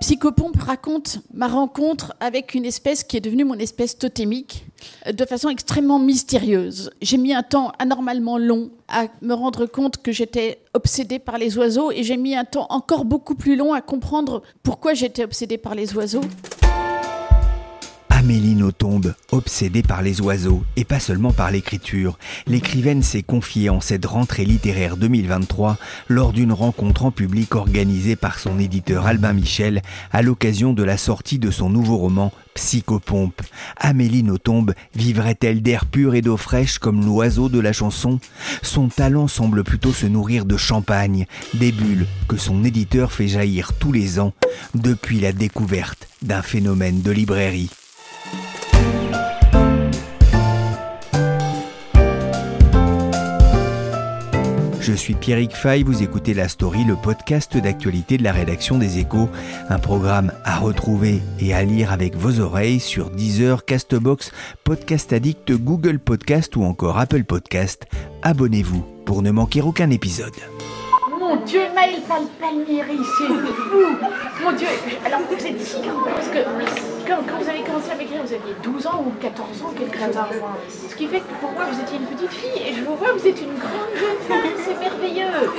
Psychopompe raconte ma rencontre avec une espèce qui est devenue mon espèce totémique euh, de façon extrêmement mystérieuse. J'ai mis un temps anormalement long à me rendre compte que j'étais obsédée par les oiseaux et j'ai mis un temps encore beaucoup plus long à comprendre pourquoi j'étais obsédée par les oiseaux. Amélie Nothomb, obsédée par les oiseaux et pas seulement par l'écriture, l'écrivaine s'est confiée en cette rentrée littéraire 2023 lors d'une rencontre en public organisée par son éditeur Albin Michel à l'occasion de la sortie de son nouveau roman Psychopompe. Amélie Nothomb vivrait-elle d'air pur et d'eau fraîche comme l'oiseau de la chanson? Son talent semble plutôt se nourrir de champagne, des bulles que son éditeur fait jaillir tous les ans depuis la découverte d'un phénomène de librairie. Je suis Pierrick Fay, vous écoutez La Story, le podcast d'actualité de la rédaction des Échos, un programme à retrouver et à lire avec vos oreilles sur Deezer, Castbox, Podcast Addict, Google Podcast ou encore Apple Podcast. Abonnez-vous pour ne manquer aucun épisode. Mon Dieu, Maël Palmieri, c'est fou Mon Dieu, alors vous êtes si grand Parce que quand, vous avez commencé à m'écrire, vous aviez 12 ans ou 14 ans, quelque chose. Ce qui fait que pour moi, vous étiez une petite fille et je vous vois, vous êtes une grande jeune femme, c'est merveilleux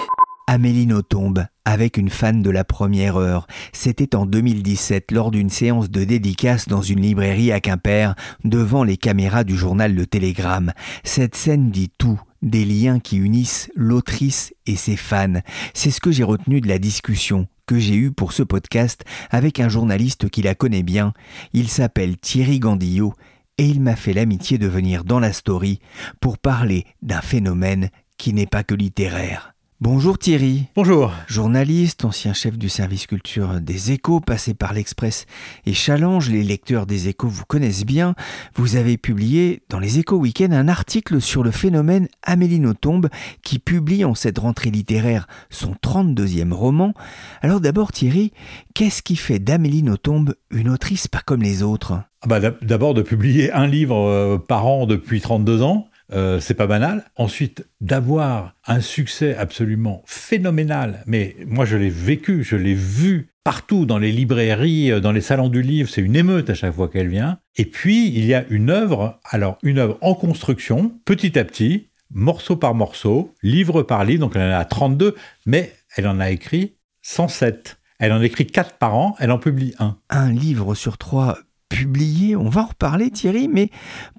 Amélie Nothomb, avec une fan de la première heure. C'était en 2017 lors d'une séance de dédicace dans une librairie à Quimper, devant les caméras du journal Le Télégramme. Cette scène dit tout des liens qui unissent l'autrice et ses fans. C'est ce que j'ai retenu de la discussion que j'ai eue pour ce podcast avec un journaliste qui la connaît bien. Il s'appelle Thierry Gandillot et il m'a fait l'amitié de venir dans la story pour parler d'un phénomène qui n'est pas que littéraire. Bonjour Thierry. Bonjour. Journaliste, ancien chef du service culture des échos, passé par l'Express et Challenge, les lecteurs des échos vous connaissent bien. Vous avez publié dans les échos week-end un article sur le phénomène Amélie Nothomb qui publie en cette rentrée littéraire son 32e roman. Alors d'abord Thierry, qu'est-ce qui fait d'Amélie Nothomb une autrice pas comme les autres? Ah bah, D'abord de publier un livre euh, par an depuis 32 ans. Euh, c'est pas banal. Ensuite, d'avoir un succès absolument phénoménal, mais moi je l'ai vécu, je l'ai vu partout dans les librairies, euh, dans les salons du livre, c'est une émeute à chaque fois qu'elle vient. Et puis, il y a une œuvre, alors une œuvre en construction, petit à petit, morceau par morceau, livre par livre, donc elle en a 32, mais elle en a écrit 107. Elle en écrit 4 par an, elle en publie un. Un livre sur trois publié, on va en reparler Thierry, mais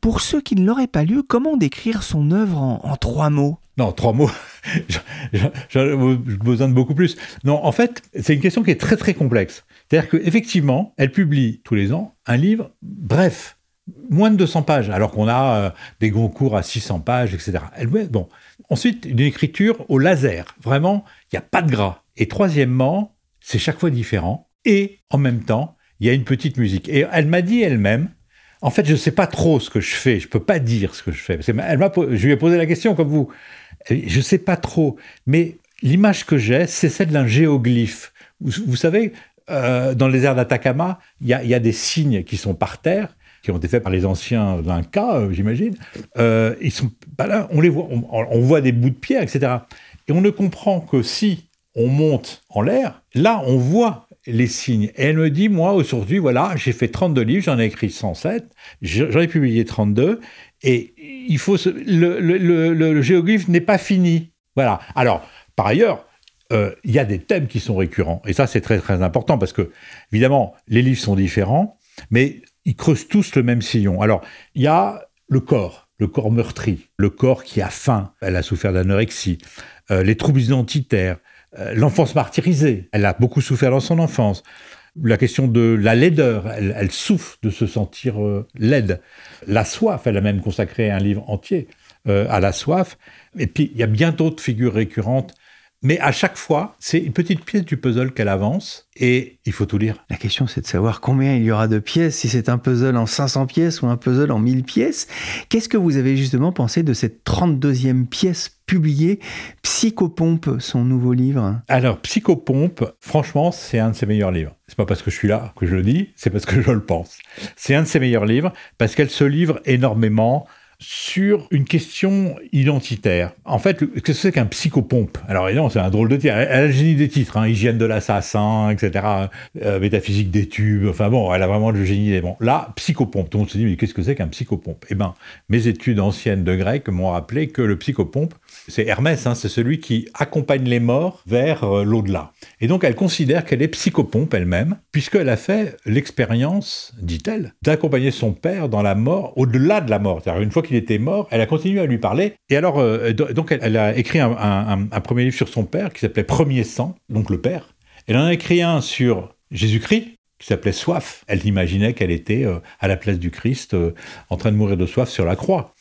pour ceux qui ne l'auraient pas lu, comment décrire son œuvre en, trois mots? Non, trois mots, j'ai besoin de beaucoup plus. Non, en fait, c'est une question qui est très très complexe. C'est-à-dire qu'effectivement, elle publie tous les ans un livre bref, moins de 200 pages, alors qu'on a euh, des cours à 600 pages, etc. Bon. Ensuite, une écriture au laser. Vraiment, il n'y a pas de gras. Et troisièmement, c'est chaque fois différent. Et en même temps, il y a une petite musique. Et elle m'a dit elle-même, en fait, je ne sais pas trop ce que je fais, je ne peux pas dire ce que je fais. Elle je lui ai posé la question comme vous. Je ne sais pas trop, mais l'image que j'ai, c'est celle d'un géoglyphe. Vous, savez, euh, dans les airs d'Atacama, il y, a, des signes qui sont par terre, qui ont été faits par les anciens Incas, euh, j'imagine. Euh, ils sont là, on les voit, on, voit des bouts de pierre, etc. Et on ne comprend que si on monte en l'air, là, on voit les signes. Et elle me dit, moi, aujourd'hui, voilà, j'ai fait 32 livres, j'en ai écrit 107, j'en ai publié 32, et il faut le, le, géoglyphe n'est pas fini. Voilà. Alors, par ailleurs, euh, il y a des thèmes qui sont récurrents. Et ça, c'est très, très important parce que, évidemment, les livres sont différents, mais ils creusent tous le même sillon. Alors, il y a le corps, le corps meurtri, le corps qui a faim, elle a souffert d'anorexie, euh, les troubles identitaires, l'enfance martyrisée. Elle a beaucoup souffert dans son enfance. La question de la laideur, elle, souffre de se sentir euh, laide. La soif, elle a même consacré un livre entier euh, à la soif. Et puis, il y a bien d'autres figures récurrentes. Mais à chaque fois, c'est une petite pièce du puzzle qu'elle avance et il faut tout lire. La question, c'est de savoir combien il y aura de pièces, si c'est un puzzle en 500 pièces ou un puzzle en 1000 pièces. Qu'est-ce que vous avez justement pensé de cette 32e pièce publiée, Psychopompe, son nouveau livre? Alors, Psychopompe, franchement, c'est un de ses meilleurs livres. C'est pas parce que je suis là que je le dis, c'est parce que je le pense. C'est un de ses meilleurs livres parce qu'elle se livre énormément sur une question identitaire. En fait, qu'est-ce que c'est qu'un psychopompe? Alors évidemment, c'est un drôle de titre. Elle a le génie des titres, hein, hygiène de l'assassin, etc., euh, métaphysique des tubes, enfin bon, elle a vraiment le génie des... Bon, là, psychopompe, tout le monde se dit, mais qu'est-ce que c'est qu'un psychopompe? Eh bien, mes études anciennes de grec m'ont rappelé que le psychopompe, c'est Hermès, hein, c'est celui qui accompagne les morts vers euh, l'au-delà. Et donc, elle considère qu'elle est psychopompe elle-même, puisqu'elle a fait l'expérience, dit-elle, d'accompagner son père dans la mort, au-delà de la mort. C'est-à-dire, une fois qu'il était mort, elle a continué à lui parler. Et alors, euh, donc, elle, a écrit un, premier livre sur son père qui s'appelait Premier sang, donc le père. Elle en a écrit un sur Jésus-Christ, qui s'appelait Soif. Elle imaginait qu'elle était euh, à la place du Christ, en train de mourir de soif sur la croix.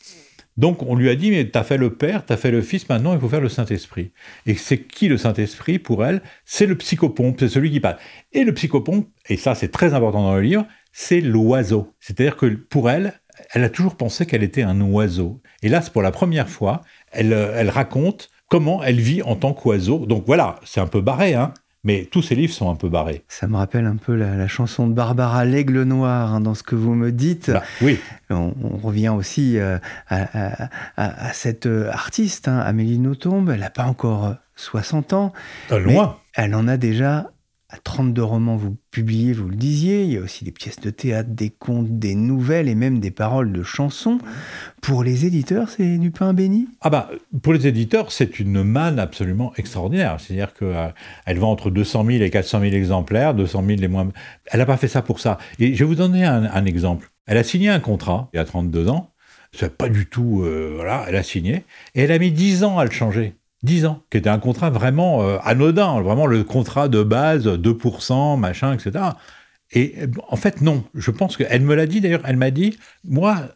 Donc on lui a dit, mais tu as fait le Père, tu as fait le Fils, maintenant il faut faire le Saint-Esprit. Et c'est qui le Saint-Esprit pour elle? C'est le psychopompe, c'est celui qui parle. Et le psychopompe, et ça c'est très important dans le livre, c'est l'oiseau. C'est-à-dire que pour elle, elle a toujours pensé qu'elle était un oiseau. Et là, c'est pour la première fois, elle, euh, elle raconte comment elle vit en tant qu'oiseau. Donc voilà, c'est un peu barré, hein, mais tous ces livres sont un peu barrés. Ça me rappelle un peu la, chanson de Barbara L'Aigle Noir hein, dans ce que vous me dites. Bah, oui. On, revient aussi euh, à, cette euh, artiste, hein, Amélie Nothomb. Elle n'a pas encore 60 ans. loin. Elle en a déjà à 32 romans vous publiez, vous le disiez, il y a aussi des pièces de théâtre, des contes, des nouvelles et même des paroles de chansons. Pour les éditeurs, c'est du pain béni? Ah bah, pour les éditeurs, c'est une manne absolument extraordinaire. C'est-à-dire qu'elle euh, vend entre 200 000 et 400 000 exemplaires, 200 000 les moins... Elle n'a pas fait ça pour ça. Et je vais vous donner un, exemple. Elle a signé un contrat il y a 32 ans, c'est pas du tout... Euh, voilà, elle a signé, et elle a mis 10 ans à le changer. 10 ans, qui était un contrat vraiment euh, anodin, vraiment le contrat de base, 2%, machin, etc. Et en fait, non. Je pense qu'elle me l'a dit d'ailleurs, elle m'a dit, moi,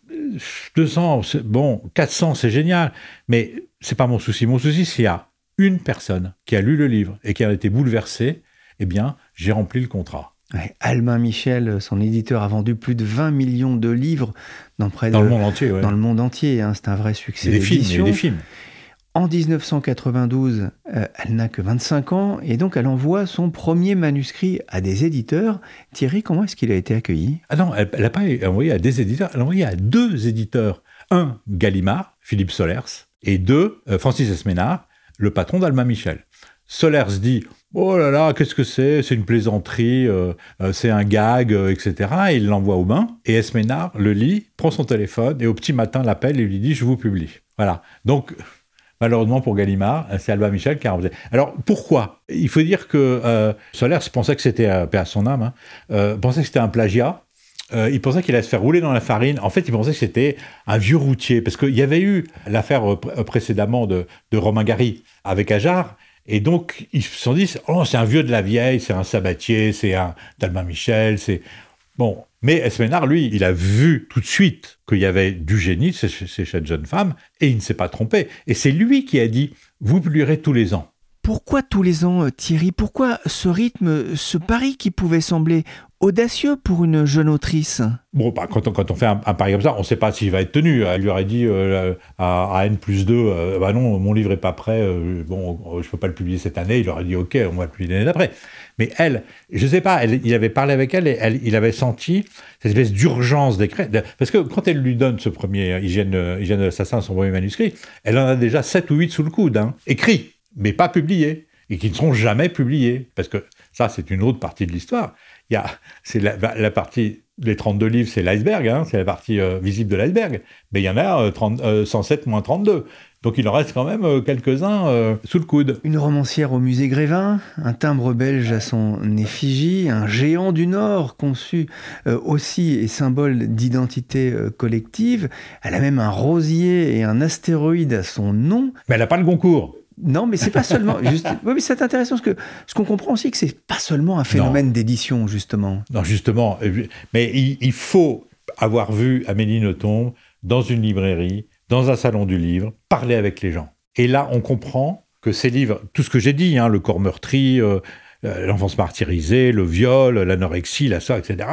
200, bon, 400, c'est génial, mais c'est pas mon souci. Mon souci, s'il y a une personne qui a lu le livre et qui a été bouleversée, eh bien, j'ai rempli le contrat. Albin Michel, son éditeur, a vendu plus de 20 millions de livres dans près dans le monde entier. Dans le monde entier, hein, c'est un vrai succès. des films, des films. En 1992, euh, elle n'a que 25 ans et donc elle envoie son premier manuscrit à des éditeurs. Thierry, comment est-ce qu'il a été accueilli? Ah non, elle n'a pas envoyé à des éditeurs, elle a envoyé à deux éditeurs. Un, Gallimard, Philippe Solers, et deux, euh, Francis Esménard, le patron d'Alma Michel. Solers dit Oh là là, qu'est-ce que c'est? C'est une plaisanterie, euh, c'est un gag, etc. Et il l'envoie au bain. Et Esménard le lit, prend son téléphone et au petit matin l'appelle et lui dit Je vous publie. Voilà. Donc, Malheureusement pour Gallimard, c'est Alba Michel qui a refusé. Alors pourquoi? Il faut dire que euh, Solers pensait que c'était, euh, hein, euh, pensait que c'était un plagiat. Euh, il pensait qu'il allait se faire rouler dans la farine. En fait, il pensait que c'était un vieux routier. Parce qu'il y avait eu l'affaire précédemment de, Romain Gary avec Ajar. Et donc, ils se sont dit, oh, c'est un vieux de la vieille, c'est un sabatier, c'est un d'Albin Michel, c'est... Bon, mais Esménard, lui, il a vu tout de suite qu'il y avait du génie chez, cette jeune femme, et il ne s'est pas trompé. Et c'est lui qui a dit, vous publierez tous les ans. Pourquoi tous les ans, euh, Thierry Pourquoi ce rythme, ce pari qui pouvait sembler audacieux pour une jeune autrice? Bon, bah, quand, on, fait un, pari comme ça, on ne sait pas s'il va être tenu. Elle lui aurait dit euh, à, N plus 2, euh, bah non, mon livre n'est pas prêt, bon, je ne peux pas le publier cette année. Il aurait dit, OK, on va le publier l'année d'après. Mais elle, je ne sais pas, il avait parlé avec elle et il avait senti cette espèce d'urgence d'écrire. Parce que quand elle lui donne ce premier Hygiène, hygiène de l'assassin, son premier manuscrit, elle en a déjà 7 ou 8 sous le coude, hein, écrits, mais pas publiés, et qui ne seront jamais publiés. Parce que ça, c'est une autre partie de l'histoire. Il y a, c'est la, partie, les 32 livres, c'est l'iceberg, hein, c'est la partie euh, visible de l'iceberg. Mais il y en a 107 euh, euh, moins 32. Donc il en reste quand même euh, quelques-uns euh, sous le coude. Une romancière au musée Grévin, un timbre belge à son effigie, un géant du Nord conçu aussi et symbole d'identité collective. Elle a même un rosier et un astéroïde à son nom. Mais elle n'a pas le Goncourt. Non, mais c'est pas seulement. Juste... Oui, mais c'est intéressant parce que ce qu'on comprend aussi que c'est pas seulement un phénomène d'édition justement. Non, justement. Mais il, faut avoir vu Amélie Nothomb dans une librairie dans un salon du livre, parler avec les gens. Et là, on comprend que ces livres, tout ce que j'ai dit, hein, le corps meurtri, euh, euh, l'enfance martyrisée, le viol, l'anorexie, la soie, etc.,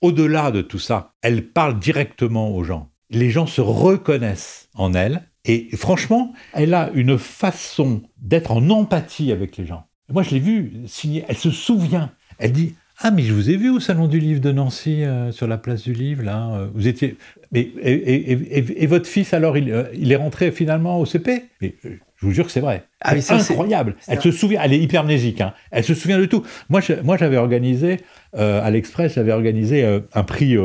au-delà de tout ça, elle parle directement aux gens. Les gens se reconnaissent en elle. Et franchement, elle a une façon d'être en empathie avec les gens. Moi, je l'ai vue signer. Elle se souvient. Elle dit ah, mais je vous ai vu au Salon du Livre de Nancy, euh, sur la place du Livre, là. Euh, vous étiez. Mais, et, votre fils, alors, il, euh, il, est rentré finalement au CP mais, Je vous jure que c'est vrai. Ah, c'est incroyable. Elle se souvient, elle est hypermnésique. Hein. Elle se souvient de tout. Moi, moi j'avais organisé, à l'Express, j'avais organisé un prix,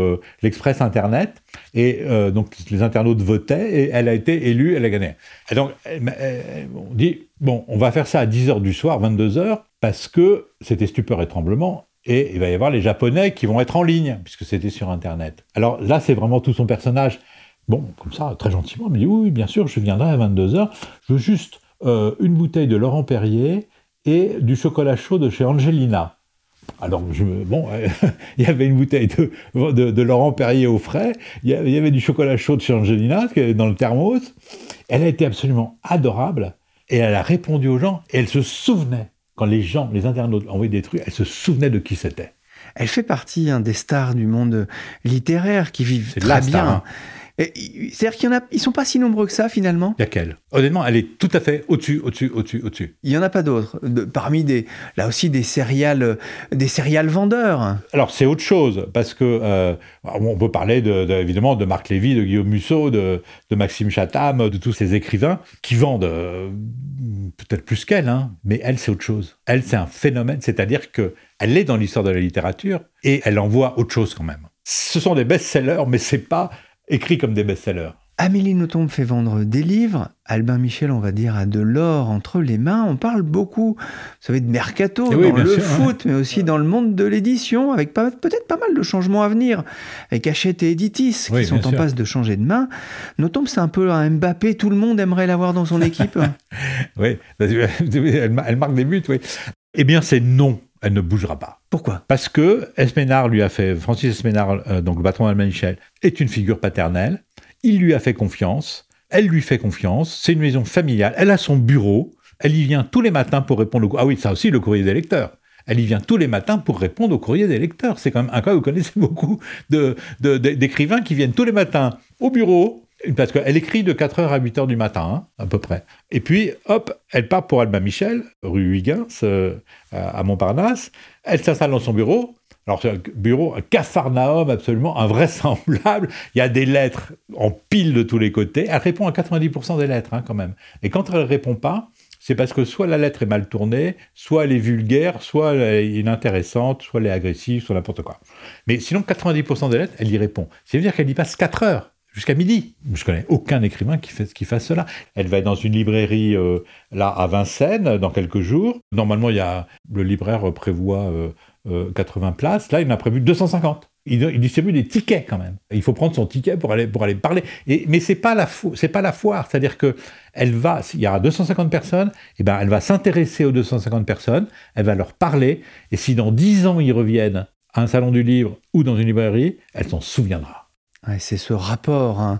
l'Express Internet. Et donc, les internautes votaient et elle a été élue, elle a gagné. Et donc, on dit, bon, on va faire ça à 10h du soir, 22h, parce que c'était stupeur et tremblement et il va y avoir les Japonais qui vont être en ligne, puisque c'était sur Internet. Alors là, c'est vraiment tout son personnage. Bon, comme ça, très gentiment, il me dit oui, bien sûr, je viendrai à 22h. Je veux juste euh, une bouteille de Laurent Perrier et du chocolat chaud de chez Angelina. Alors, bon, il y avait une bouteille de, de, Laurent Perrier au frais, il y avait du chocolat chaud de chez Angelina dans le thermos. Elle a été absolument adorable et elle a répondu aux gens et elle se souvenait quand les gens, les internautes envoyaient des trucs, elle se souvenait de qui c'était. Elle fait partie des stars du monde littéraire qui vivent très bien. Hein. C'est-à-dire qu'il y en a, ils sont pas si nombreux que ça finalement. Il y a qu'elle? Honnêtement, elle est tout à fait au-dessus, au-dessus, au-dessus, au-dessus. Il y en a pas d'autres. parmi des, là aussi des céréales, des céréales vendeurs. Alors c'est autre chose parce que euh, on peut parler de, évidemment de Marc Lévy, de Guillaume Musso, de, Maxime Chatham, de tous ces écrivains qui vendent euh, peut-être plus qu'elle, hein, mais elle c'est autre chose. Elle c'est un phénomène, c'est-à-dire que elle est dans l'histoire de la littérature et elle envoie autre chose quand même. Ce sont des best-sellers, mais c'est pas écrit comme des best-sellers. Amélie Nothomb fait vendre des livres. Albin Michel, on va dire, a de l'or entre les mains. On parle beaucoup, vous savez, de mercato dans le foot, mais aussi dans le monde de l'édition, avec peut-être pas mal de changements à venir, avec Hachette et Editis, qui sont en passe de changer de main. Nothomb, c'est un peu un Mbappé, tout le monde aimerait l'avoir dans son équipe. oui, elle marque des buts, oui. Eh bien, c'est non elle ne bougera pas. Pourquoi? Parce que Esménard lui a fait, Francis Esménard, euh, donc le patron d'Alma Michel, est une figure paternelle. Il lui a fait confiance. Elle lui fait confiance. C'est une maison familiale. Elle a son bureau. Elle y vient tous les matins pour répondre au. Ah oui, ça aussi, le courrier des lecteurs. Elle y vient tous les matins pour répondre au courrier des lecteurs. C'est quand même un cas, vous connaissez beaucoup d'écrivains qui viennent tous les matins au bureau parce qu'elle écrit de 4h à 8h du matin, hein, à peu près. Et puis, hop, elle part pour Alba Michel, rue Huygens, euh, à Montparnasse. Elle s'installe dans son bureau. Alors, c'est un bureau, un capharnaüm absolument invraisemblable. Il y a des lettres en pile de tous les côtés. Elle répond à 90% des lettres, hein, quand même. Et quand elle ne répond pas, c'est parce que soit la lettre est mal tournée, soit elle est vulgaire, soit elle est inintéressante, soit elle est agressive, soit n'importe quoi. Mais sinon, 90% des lettres, elle y répond. Ça veut dire qu'elle y passe 4 heures jusqu'à midi. Je connais aucun écrivain qui, fasse cela. Elle va être dans une librairie euh, là à Vincennes dans quelques jours. Normalement, le libraire prévoit 80 euh, euh, places. Là, il en a prévu 250. Il, distribue des tickets quand même. Il faut prendre son ticket pour aller, parler. Mais c'est pas pas la foire. C'est-à-dire que elle va, il y aura 250 personnes, et ben elle va s'intéresser aux 250 personnes, elle va leur parler. Et si dans 10 ans ils reviennent à un salon du livre ou dans une librairie, elle s'en souviendra c'est ce rapport hein,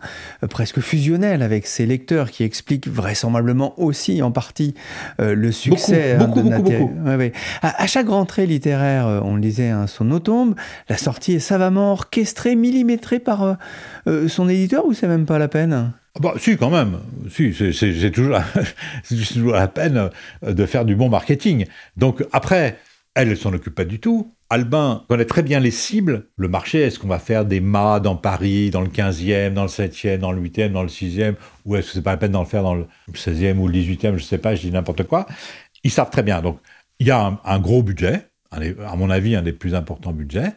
presque fusionnel avec ses lecteurs qui explique vraisemblablement aussi en partie euh, le succès beaucoup, hein, beaucoup, À, chaque rentrée littéraire, euh, on le disait, hein, son automne, la sortie est savamment orchestrée, millimétrée par euh, son éditeur ou c'est même pas la peine? Bah, si, quand même. Si, c'est toujours, toujours la peine de faire du bon marketing. Donc, après, elle ne s'en occupe pas du tout. Albin connaît très bien les cibles, le marché. Est-ce qu'on va faire des mâts dans Paris, dans le 15e, dans le 7e, dans le 8e, dans le 6e, ou est-ce que c'est pas la peine d'en faire dans le 16e ou le 18e, je ne sais pas, je dis n'importe quoi. Ils savent très bien. Donc, il y a un, gros budget, à mon avis, un des plus importants budgets,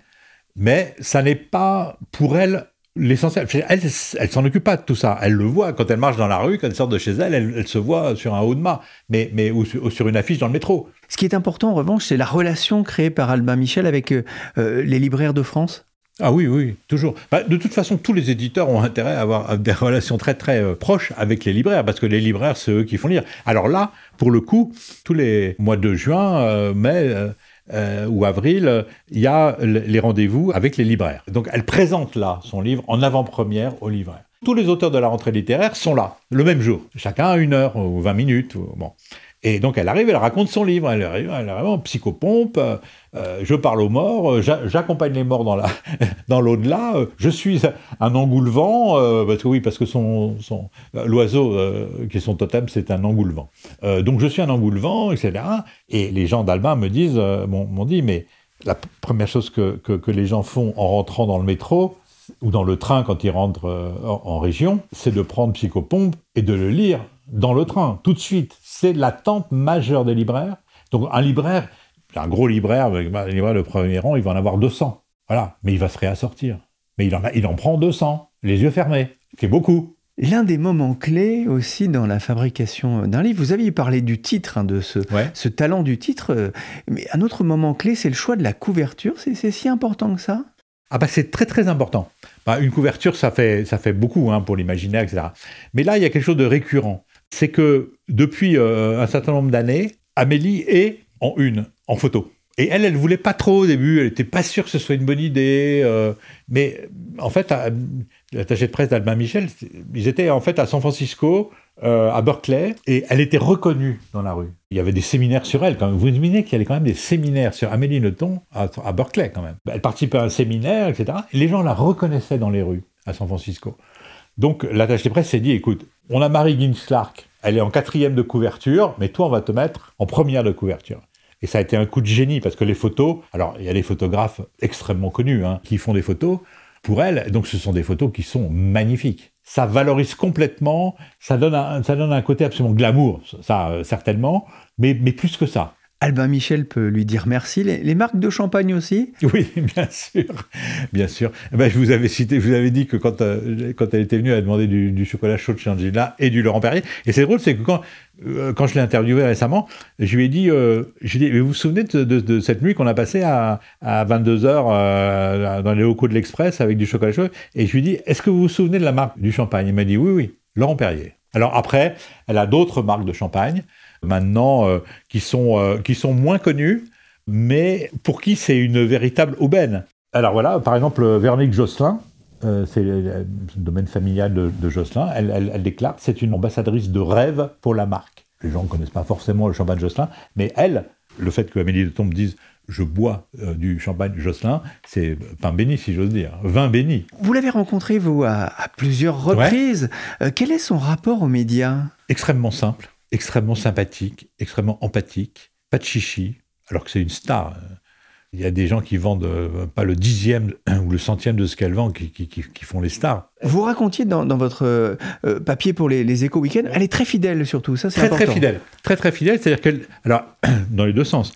mais ça n'est pas pour elle l'essentiel. Elle, elle s'en occupe pas de tout ça. Elle le voit quand elle marche dans la rue, quand elle sort de chez elle, elle, se voit sur un haut de mât, mais, mais ou, sur une affiche dans le métro. Ce qui est important, en revanche, c'est la relation créée par Albin Michel avec euh, euh, les libraires de France. Ah oui, oui, toujours. Bah, de toute façon, tous les éditeurs ont intérêt à avoir des relations très très euh, proches avec les libraires, parce que les libraires, c'est eux qui font lire. Alors là, pour le coup, tous les mois de juin, mai, euh, ou avril, il y a les rendez-vous avec les libraires. Donc elle présente là son livre en avant-première aux libraires. Tous les auteurs de la rentrée littéraire sont là, le même jour. Chacun a une heure ou 20 minutes. Bon. Et donc elle arrive, elle raconte son livre, elle arrive, elle arrive en psychopompe, euh, euh, je parle aux morts, euh, j'accompagne les morts dans la dans l'au-delà, je suis un engoulevent, parce que oui, parce que son, son l'oiseau qui est son totem, c'est un engoulevent. donc je suis un engoulevent, etc. Et les gens d'Albin me disent, m'ont dit, mais la première chose que, que, les gens font en rentrant dans le métro, ou dans le train quand ils rentrent en région, c'est de prendre Psychopompe et de le lire dans le train, tout de suite c'est l'attente majeure des libraires. Donc un libraire, un gros libraire, un libraire de premier rang, il va en avoir 200. Voilà, mais il va se réassortir. Mais il en, il en prend 200, les yeux fermés. C'est beaucoup. L'un des moments clés aussi dans la fabrication d'un livre, vous aviez parlé du titre, hein, de ce, ce, talent du titre, euh, mais un autre moment clé, c'est le choix de la couverture. C'est si important que ça? Ah bah c'est très très important. Bah, une couverture, ça fait, ça fait beaucoup hein, pour l'imaginaire, etc. Mais là, il y a quelque chose de récurrent c'est que depuis euh, un certain nombre d'années, Amélie est en une, en photo. Et elle, elle voulait pas trop au début, elle n'était pas sûre que ce soit une bonne idée. Euh, mais en fait, l'attaché de presse d'Albin Michel, ils étaient en fait à San Francisco, euh, à Berkeley, et elle était reconnue dans la rue. Il y avait des séminaires sur elle. Quand même. Vous imaginez qu'il y avait quand même des séminaires sur Amélie Nothomb à, à Berkeley quand même. Elle participait à un séminaire, etc. Et les gens la reconnaissaient dans les rues à San Francisco. Donc l'attaché de presse s'est dit, écoute, on a Marie Ginslark, elle est en quatrième de couverture, mais toi, on va te mettre en première de couverture. Et ça a été un coup de génie parce que les photos, alors il y a des photographes extrêmement connus hein, qui font des photos pour elle, donc ce sont des photos qui sont magnifiques. Ça valorise complètement, ça donne un, ça donne un côté absolument glamour, ça euh, certainement, mais, mais plus que ça. Albin Michel peut lui dire merci. Les, marques de champagne aussi? Oui, bien sûr, bien sûr. Eh ben, je vous avais cité, je vous avais dit que quand, euh, elle était venue, elle a demandé du, chocolat chaud de Changina et du Laurent Perrier. Et c'est drôle, c'est que quand, euh, je l'ai interviewé récemment, je lui ai dit, euh, ai dit vous vous souvenez de, cette nuit qu'on a passée à, à 22h dans les locaux de l'Express avec du chocolat chaud Et je lui ai dit, est-ce que vous vous souvenez de la marque du champagne? Il m'a dit, oui, oui, Laurent Perrier. Alors après, elle a d'autres marques de champagne maintenant euh, qui, sont, euh, qui sont moins connus, mais pour qui c'est une véritable aubaine. Alors voilà, par exemple, Véronique Josselin, euh, c'est le domaine familial de, Josselin, elle, elle, déclare c'est une ambassadrice de rêve pour la marque. Les gens ne connaissent pas forcément le champagne Josselin, mais elle, le fait que Amélie de Tombe dise je bois du champagne Josselin, c'est pain béni, si j'ose dire, vin béni. Vous l'avez rencontré, vous, à, plusieurs reprises. quel est son rapport aux médias? Extrêmement simple extrêmement sympathique, extrêmement empathique, pas de chichi, alors que c'est une star. Il y a des gens qui vendent euh, pas le dixième ou le centième de ce qu'elle vend, qui, font les stars. Vous racontiez dans, votre euh, papier pour les, les éco week-ends, elle est très fidèle surtout, ça c'est important. Très fidèle, très très fidèle, c'est-à-dire qu'elle, alors dans les deux sens,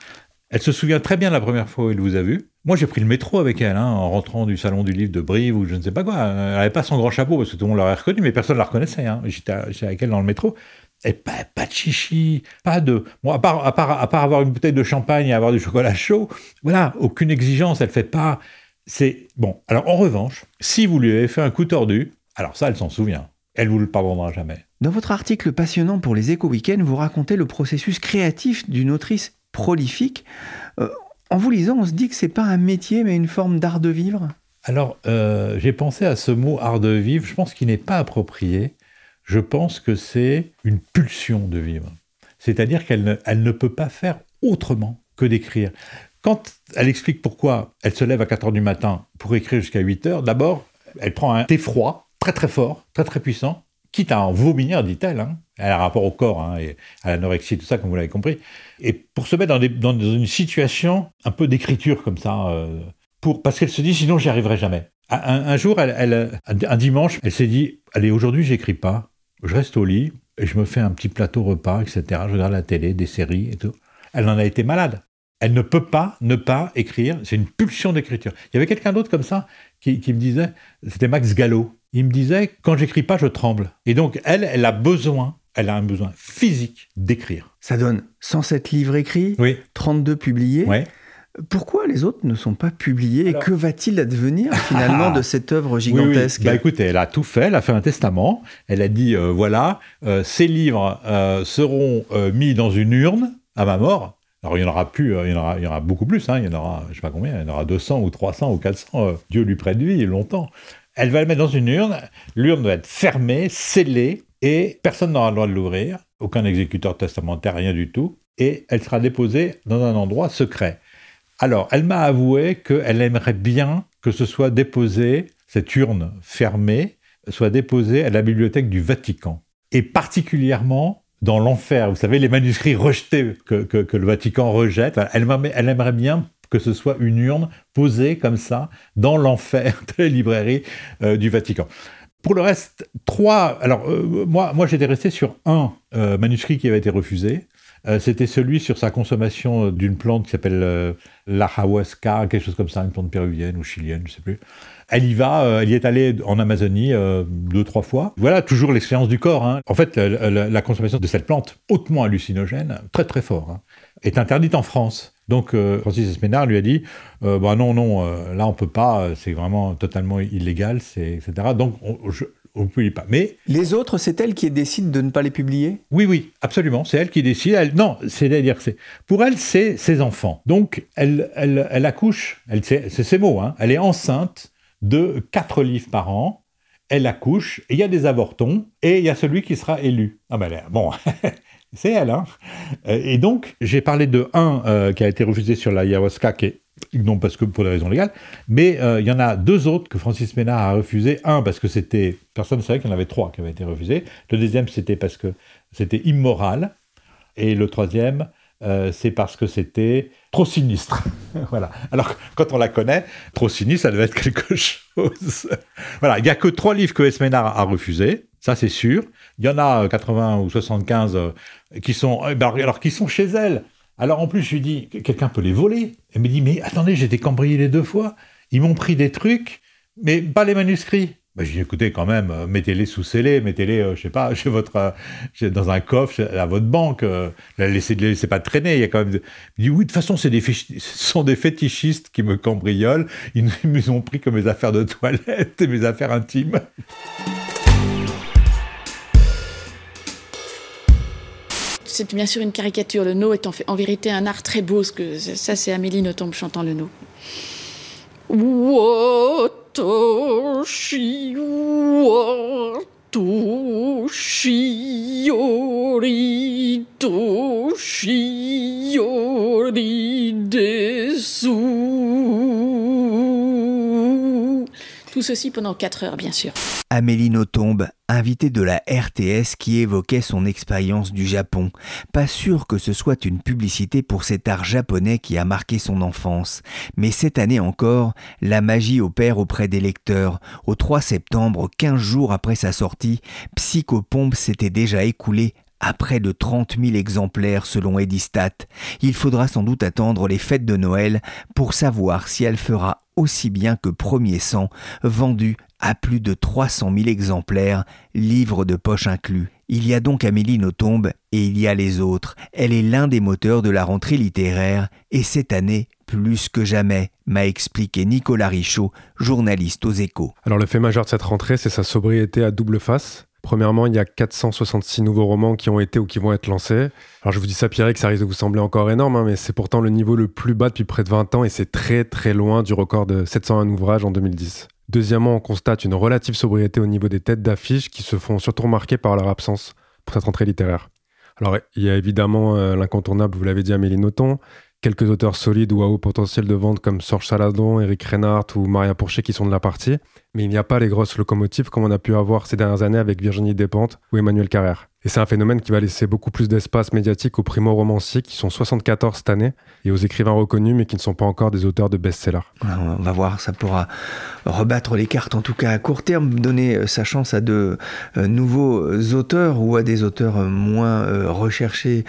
elle se souvient très bien la première fois où elle vous a vu. Moi, j'ai pris le métro avec elle, hein, en rentrant du salon du livre de Brive ou je ne sais pas quoi. Elle n'avait pas son grand chapeau parce que tout le monde l'aurait reconnu, mais personne ne la reconnaissait. Hein. J'étais avec elle dans le métro. Et pas, pas de chichi, pas de. Bon, à part, à, part, à part avoir une bouteille de champagne et avoir du chocolat chaud, voilà, aucune exigence, elle fait pas. C'est. Bon, alors en revanche, si vous lui avez fait un coup tordu, alors ça, elle s'en souvient. Elle vous le pardonnera jamais. Dans votre article passionnant pour les éco week vous racontez le processus créatif d'une autrice prolifique. Euh, en vous lisant, on se dit que c'est pas un métier, mais une forme d'art de vivre? Alors, euh, j'ai pensé à ce mot art de vivre. Je pense qu'il n'est pas approprié je pense que c'est une pulsion de vivre. C'est-à-dire qu'elle ne, elle ne peut pas faire autrement que d'écrire. Quand elle explique pourquoi elle se lève à 4 heures du matin pour écrire jusqu'à 8 heures, d'abord, elle prend un thé froid, très très fort, très très puissant, quitte à en vomir, dit-elle. Hein. Elle a un rapport au corps hein, et à l'anorexie, tout ça, comme vous l'avez compris. Et pour se mettre dans, une situation un peu d'écriture comme ça, euh, pour, parce qu'elle se dit sinon j'y arriverai jamais. Un, jour, elle, un dimanche, elle s'est dit allez, aujourd'hui j'écris pas, je reste au lit et je me fais un petit plateau repas, etc. Je regarde la télé, des séries et tout. Elle en a été malade. Elle ne peut pas ne pas écrire. C'est une pulsion d'écriture. Il y avait quelqu'un d'autre comme ça qui, me disait, c'était Max Gallo. Il me disait, quand j'écris pas, je tremble. Et donc, elle, elle a besoin, elle a un besoin physique d'écrire. Ça donne 107 livres écrits, oui. 32 publiés. Oui. Pourquoi les autres ne sont pas publiés et que va-t-il advenir finalement de cette œuvre gigantesque oui, Bah écoutez, elle a tout fait, elle a fait un testament, elle a dit euh, voilà, euh, ces livres euh, seront mis dans une urne à ma mort. Alors il y en aura plus, il y en aura, il y en aura beaucoup plus, hein, il y en aura, je sais pas combien, il y en aura 200 ou 300 ou 400, Dieu lui prête vie longtemps. Elle va le mettre dans une urne, l'urne doit être fermée, scellée, et personne n'aura le droit de l'ouvrir. aucun exécuteur testamentaire, rien du tout, et elle sera déposée dans un endroit secret. Alors, elle m'a avoué qu'elle aimerait bien que ce soit déposé, cette urne fermée, soit déposée à la bibliothèque du Vatican. Et particulièrement dans l'enfer, vous savez, les manuscrits rejetés que, le Vatican rejette, elle, aimerait bien que ce soit une urne posée comme ça dans l'enfer de la librairie euh, du Vatican. Pour le reste, trois. Alors, euh, moi, moi j'étais resté sur un euh, manuscrit qui avait été refusé. C'était celui sur sa consommation d'une plante qui s'appelle l'ajahuasca, quelque chose comme ça, une plante péruvienne ou chilienne, je ne sais plus. Elle y va, elle y est allée en Amazonie deux, trois fois. Voilà, toujours l'expérience du corps. Hein. En fait, la, consommation de cette plante, hautement hallucinogène, très très fort, hein, est interdite en France. Donc euh, Francis Esménard lui a dit euh, bah non, non, euh, là on peut pas, c'est vraiment totalement illégal, etc. Donc on ne pas. Mais les autres, c'est elle qui décide de ne pas les publier Oui, oui, absolument. C'est elle qui décide. Elle, non, c'est-à-dire c'est pour elle, c'est ses enfants. Donc elle, elle, elle accouche. Elle, c'est, ses mots. Hein, elle est enceinte de quatre livres par an. Elle accouche, il y a des avortons, et il y a celui qui sera élu. Ah ben bon, c'est elle. Hein euh, et donc, j'ai parlé de un euh, qui a été refusé sur la ayahuasca, qui est, non parce que pour des raisons légales, mais euh, il y en a deux autres que Francis Ménard a refusé. Un, parce que c'était, personne ne savait qu'il y en avait trois qui avaient été refusés. Le deuxième, c'était parce que c'était immoral. Et le troisième, c'est parce que c'était trop sinistre. voilà. Alors, quand on la connaît, trop sinistre, ça devait être quelque chose. voilà. Il n'y a que trois livres que Esménard a refusés. Ça, c'est sûr. Il y en a 80 ou 75 qui sont, eh ben, alors qui sont chez elle. Alors en plus, je lui dis, quelqu'un peut les voler. Elle me dit, mais attendez, j'ai été cambriolé deux fois. Ils m'ont pris des trucs, mais pas les manuscrits. Ben, j'ai dit, écoutez, quand même, euh, mettez-les sous scellés, mettez-les, euh, je sais pas, chez votre, euh, dans un coffre, à votre banque. Euh, laissez, laissez pas traîner. Il y a quand même. Dit, oui, de toute façon, des ce sont des fétichistes qui me cambriolent. Ils nous ont pris comme mes affaires de toilette et mes affaires intimes. C'est bien sûr une caricature. Le no est en, vérité un art très beau. que, ça, c'est Amélie Nothomb chantant le no. Tout ceci pendant 4 heures, bien sûr. Amélie Nothomb, invitée de la RTS qui évoquait son expérience du Japon. Pas sûr que ce soit une publicité pour cet art japonais qui a marqué son enfance. Mais cette année encore, la magie opère auprès des lecteurs. Au 3 septembre, 15 jours après sa sortie, Psychopompe s'était déjà écoulé à près de 30 000 exemplaires selon Edistat. Il faudra sans doute attendre les fêtes de Noël pour savoir si elle fera aussi bien que Premier Sang, vendu à plus de 300 000 exemplaires, livres de poche inclus. Il y a donc Amélie Nothomb et il y a les autres. Elle est l'un des moteurs de la rentrée littéraire et cette année, plus que jamais, m'a expliqué Nicolas Richaud, journaliste aux échos. Alors le fait majeur de cette rentrée, c'est sa sobriété à double face. Premièrement, il y a 466 nouveaux romans qui ont été ou qui vont être lancés. Alors je vous dis ça, Pierre, que ça risque de vous sembler encore énorme, hein, mais c'est pourtant le niveau le plus bas depuis près de 20 ans et c'est très très loin du record de 701 ouvrages en 2010. Deuxièmement, on constate une relative sobriété au niveau des têtes d'affiches qui se font surtout remarquer par leur absence pour cette rentrée littéraire. Alors il y a évidemment euh, l'incontournable, vous l'avez dit, Amélie Nothomb, quelques auteurs solides ou à haut potentiel de vente comme Sorge Saladon, Eric Reinhardt ou Maria Pourchet qui sont de la partie mais il n'y a pas les grosses locomotives comme on a pu avoir ces dernières années avec Virginie Despentes ou Emmanuel Carrère. Et c'est un phénomène qui va laisser beaucoup plus d'espace médiatique aux primo-romanciers qui sont 74 cette année et aux écrivains reconnus mais qui ne sont pas encore des auteurs de best-sellers. On va voir, ça pourra rebattre les cartes en tout cas à court terme, donner euh, sa chance à de euh, nouveaux auteurs ou à des auteurs euh, moins recherchés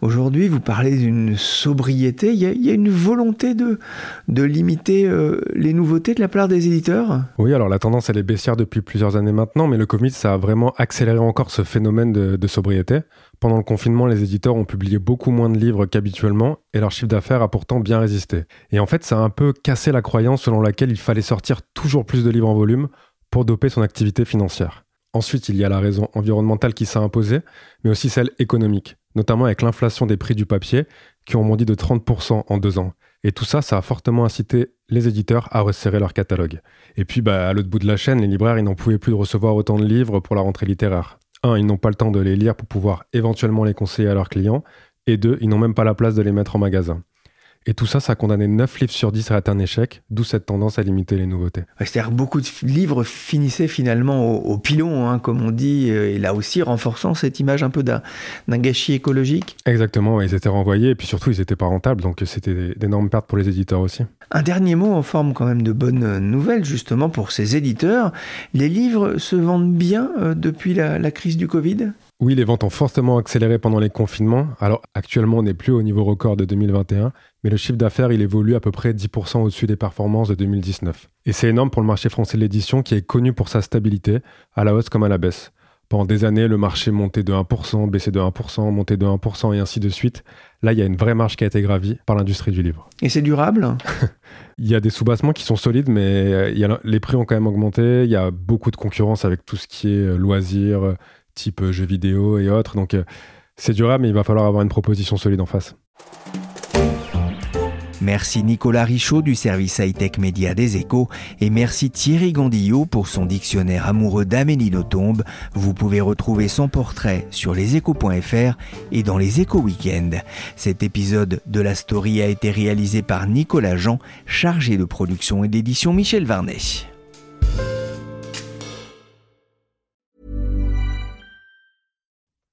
aujourd'hui. Vous parlez d'une sobriété, il y, a, une volonté de, de limiter les nouveautés de la part des éditeurs? Oui, alors la tendance elle est baissière depuis plusieurs années maintenant, mais le Covid ça a vraiment accéléré encore ce phénomène de sobriété. Pendant le confinement, les éditeurs ont publié beaucoup moins de livres qu'habituellement et leur chiffre d'affaires a pourtant bien résisté. Et en fait, ça a un peu cassé la croyance selon laquelle il fallait sortir toujours plus de livres en volume pour doper son activité financière. Ensuite, il y a la raison environnementale qui s'est imposée, mais aussi celle économique, notamment avec l'inflation des prix du papier qui ont mondi de 30% en deux ans. Et tout ça, ça a fortement incité les éditeurs à resserrer leur catalogue. Et puis, bah, à l'autre bout de la chaîne, les libraires, ils n'en pouvaient plus de recevoir autant de livres pour la rentrée littéraire. un, ils n'ont pas le temps de les lire pour pouvoir éventuellement les conseiller à leurs clients, et deux, ils n'ont même pas la place de les mettre en magasin. Et tout ça, ça a condamné 9 livres sur 10 à être un échec, d'où cette tendance à limiter les nouveautés. C'est-à-dire beaucoup de livres finissaient finalement au, pilon, hein, comme on dit, euh, et là aussi renforçant cette image un peu d'un gâchis écologique. Exactement, ils étaient renvoyés, et puis surtout, ils n'étaient pas rentables, donc c'était d'énormes pertes pour les éditeurs aussi. Un dernier mot en forme quand même de bonne nouvelle, justement, pour ces éditeurs. Les livres se vendent bien euh, depuis la, la crise du Covid? Oui, les ventes ont fortement accéléré pendant les confinements. Alors actuellement, on n'est plus au niveau record de 2021, mais le chiffre d'affaires, il évolue à peu près 10% au-dessus des performances de 2019. Et c'est énorme pour le marché français de l'édition qui est connu pour sa stabilité, à la hausse comme à la baisse. Pendant des années, le marché montait de 1%, baissait de 1%, montait de 1% et ainsi de suite. Là, il y a une vraie marge qui a été gravie par l'industrie du livre. Et c'est durable? Il y a des soubassements qui sont solides, mais euh, les prix ont quand même augmenté. Il y a beaucoup de concurrence avec tout ce qui est euh, loisirs, type euh, jeux vidéo et autres. Donc euh, c'est durable, mais il va falloir avoir une proposition solide en face. Merci Nicolas Richaud du service high-tech média des échos et merci Thierry Gandillot pour son dictionnaire amoureux d'Amélie Nothomb. Vous pouvez retrouver son portrait sur leséchos.fr et dans les échos week-end. Cet épisode de la story a été réalisé par Nicolas Jean, chargé de production et d'édition Michel Varnet.